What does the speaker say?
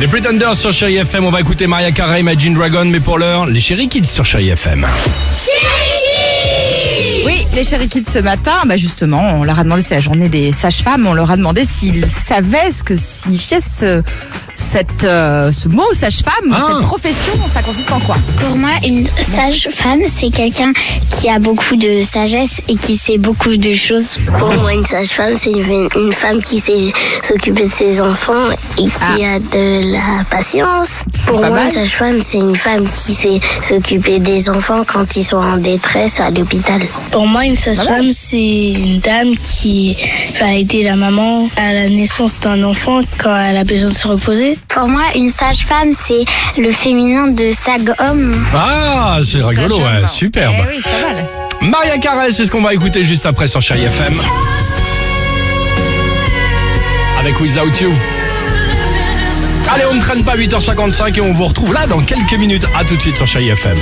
Les Pretenders sur Chéri FM, on va écouter Maria Carey, Imagine Dragon, mais pour l'heure, les Chéri Kids sur Chéri FM. Oui, les chéri kids ce matin, bah justement, on leur a demandé, c'est la journée des sages-femmes, on leur a demandé s'ils savaient ce que signifiait ce, cette, euh, ce mot sage-femme, Ah. cette profession, ça consiste en quoi Pour moi, une sage-femme, c'est quelqu'un qui a beaucoup de sagesse et qui sait beaucoup de choses. Pour moi, une sage-femme, c'est une, une femme qui sait s'occuper de ses enfants et qui a de la patience. Pour moi, mal. une sage-femme, c'est une femme qui sait s'occuper des enfants quand ils sont en détresse à l'hôpital. Pour moi, une sage-femme, c'est une dame qui va aider la maman à la naissance d'un enfant quand elle a besoin de se reposer. Pour moi, une sage-femme, c'est le féminin de sag-homme. Ah, c'est rigolo, ouais, superbe. Eh oui, ça va. là. Maria Carey, c'est ce qu'on va écouter juste après sur Chéri FM. Avec Without You. Allez, on ne traîne pas 8h55 et on vous retrouve là dans quelques minutes. À tout de suite sur Chéri FM.